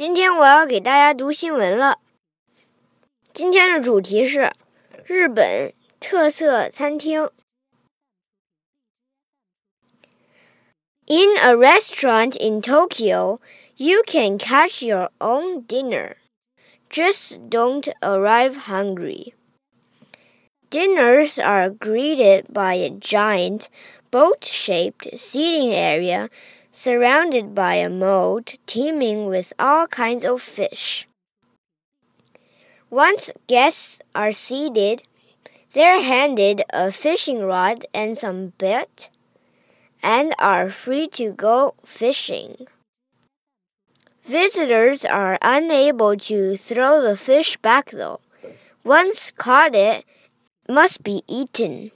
今天我要给大家读新闻了。今天的主题是日本特色餐厅。In a restaurant in Tokyo, you can catch your own dinner. Just don't arrive hungry. Dinners are greeted by a giant, boat shaped seating area surrounded by a moat teeming with all kinds of fish. Once guests are seated, they're handed a fishing rod and some bait and are free to go fishing. Visitors are unable to throw the fish back though. Once caught it must be eaten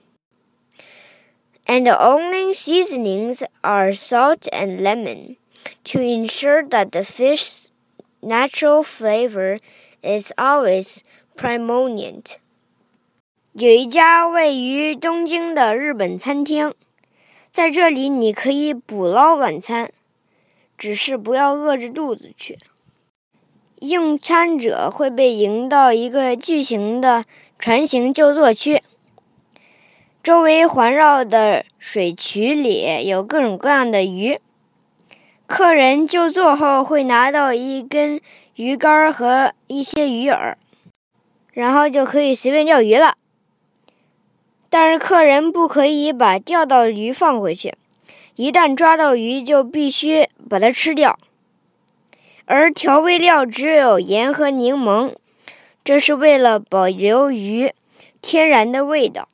And the only seasonings are salt and lemon to ensure that the fish's natural flavor is always predominant. 有一家位于东京的日本餐厅，在这里你可以捕捞晚餐，只是不要饿着肚子去。用餐者会被迎到一个巨型的船形就座区， 周围环绕的水渠里有各种各样的鱼。客人就座后会拿到一根鱼竿和一些鱼饵，然后就可以随便钓鱼了。但是客人不可以把钓到的鱼放回去，一旦抓到鱼就必须把它吃掉。而调味料只有盐和柠檬，这是为了保留鱼天然的味道。